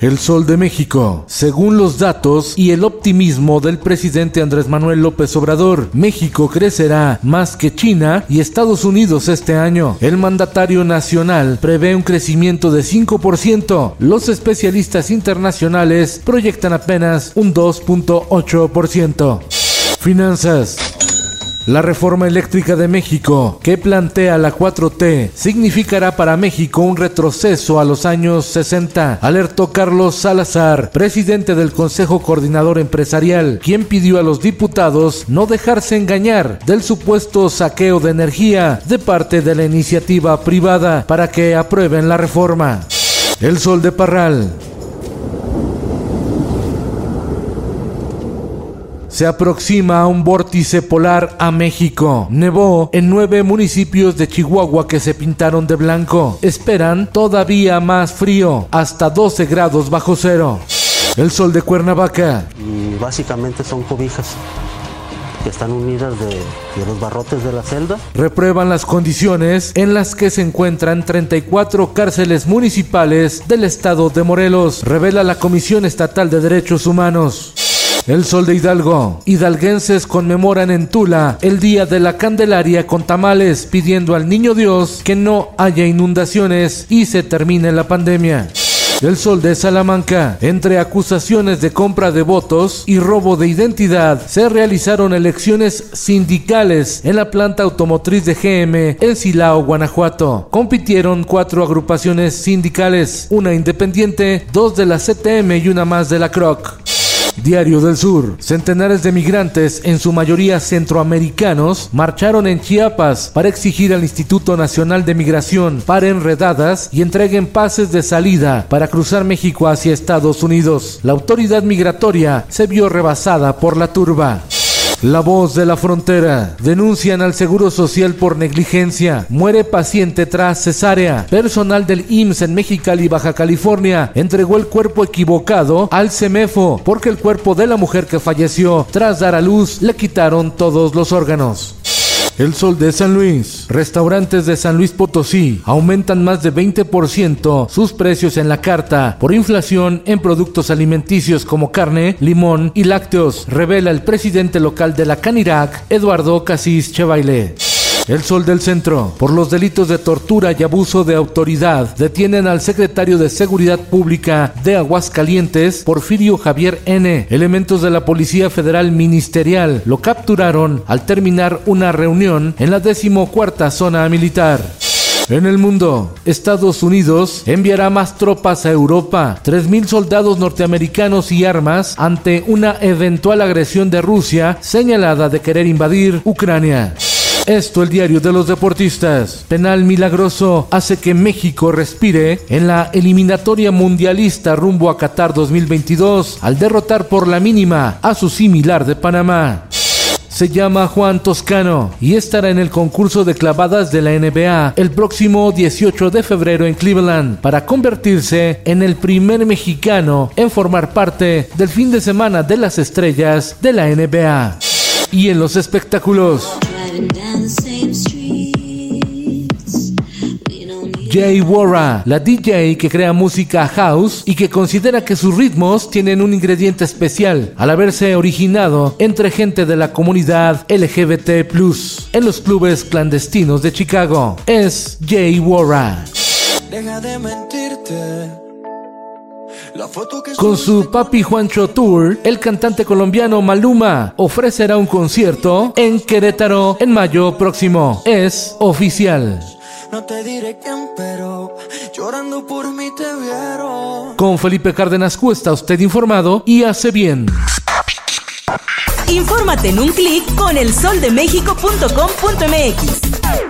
El Sol de México. Según los datos y el optimismo del presidente Andrés Manuel López Obrador, México crecerá más que China y Estados Unidos este año. El mandatario nacional prevé un crecimiento de 5%. Los especialistas internacionales proyectan apenas un 2.8%. Finanzas. La reforma eléctrica de México, que plantea la 4T, significará para México un retroceso a los años 60, alertó Carlos Salazar, presidente del Consejo Coordinador Empresarial, quien pidió a los diputados no dejarse engañar del supuesto saqueo de energía de parte de la iniciativa privada para que aprueben la reforma. El Sol de Parral. Se aproxima a un vórtice polar a México. Nevó en nueve municipios de Chihuahua que se pintaron de blanco. Esperan todavía más frío, hasta 12 grados bajo cero. El sol de Cuernavaca. Y básicamente son cobijas que están unidas de, de, los barrotes de la celda. Reprueban las condiciones en las que se encuentran 34 cárceles municipales del estado de Morelos, revela la Comisión Estatal de Derechos Humanos. El Sol de Hidalgo. Hidalguenses conmemoran en Tula el Día de la Candelaria con tamales, pidiendo al Niño Dios que no haya inundaciones y se termine la pandemia. El Sol de Salamanca. Entre acusaciones de compra de votos y robo de identidad, se realizaron elecciones sindicales en la planta automotriz de GM en Silao, Guanajuato. Compitieron cuatro agrupaciones sindicales, una independiente, dos de la CTM y una más de la CROC. Diario del Sur. Centenares de migrantes, en su mayoría centroamericanos, marcharon en Chiapas para exigir al Instituto Nacional de Migración paren redadas y entreguen pases de salida para cruzar México hacia Estados Unidos. La autoridad migratoria se vio rebasada por la turba. La voz de la frontera. Denuncian al Seguro Social por negligencia. Muere paciente tras cesárea. Personal del IMSS en Mexicali, Baja California, entregó el cuerpo equivocado al CEMEFO porque el cuerpo de la mujer que falleció tras dar a luz le quitaron todos los órganos. El Sol de San Luis. Restaurantes de San Luis Potosí aumentan más de 20% sus precios en la carta por inflación en productos alimenticios como carne, limón y lácteos, revela el presidente local de la Canirac, Eduardo Casís Chevaile. El Sol del Centro. Por los delitos de tortura y abuso de autoridad, detienen al secretario de Seguridad Pública de Aguascalientes, Porfirio Javier N. Elementos de la Policía Federal Ministerial lo capturaron al terminar una reunión en la decimocuarta zona militar. En el mundo, Estados Unidos enviará más tropas a Europa, 3.000 soldados norteamericanos y armas ante una eventual agresión de Rusia señalada de querer invadir Ucrania. Esto el diario de los deportistas. Penal milagroso hace que México respire en la eliminatoria mundialista rumbo a Qatar 2022 al derrotar por la mínima a su similar de Panamá. Se llama Juan Toscano y estará en el concurso de clavadas de la NBA el próximo 18 de febrero en Cleveland para convertirse en el primer mexicano en formar parte del fin de semana de las estrellas de la NBA. Y en los espectáculos. Jay Wara, la DJ que crea música house y que considera que sus ritmos tienen un ingrediente especial al haberse originado entre gente de la comunidad LGBT en los clubes clandestinos de Chicago. Es Jay Wara. Deja de mentirte. Con su Papi Juancho Tour, el cantante colombiano Maluma ofrecerá un concierto en Querétaro en mayo próximo. Es oficial. No te diré quién, pero llorando por mí te vieron. Con Felipe Cárdenas Cuesta, usted informado y hace bien. Infórmate en un clic con elsoldemexico.com.mx.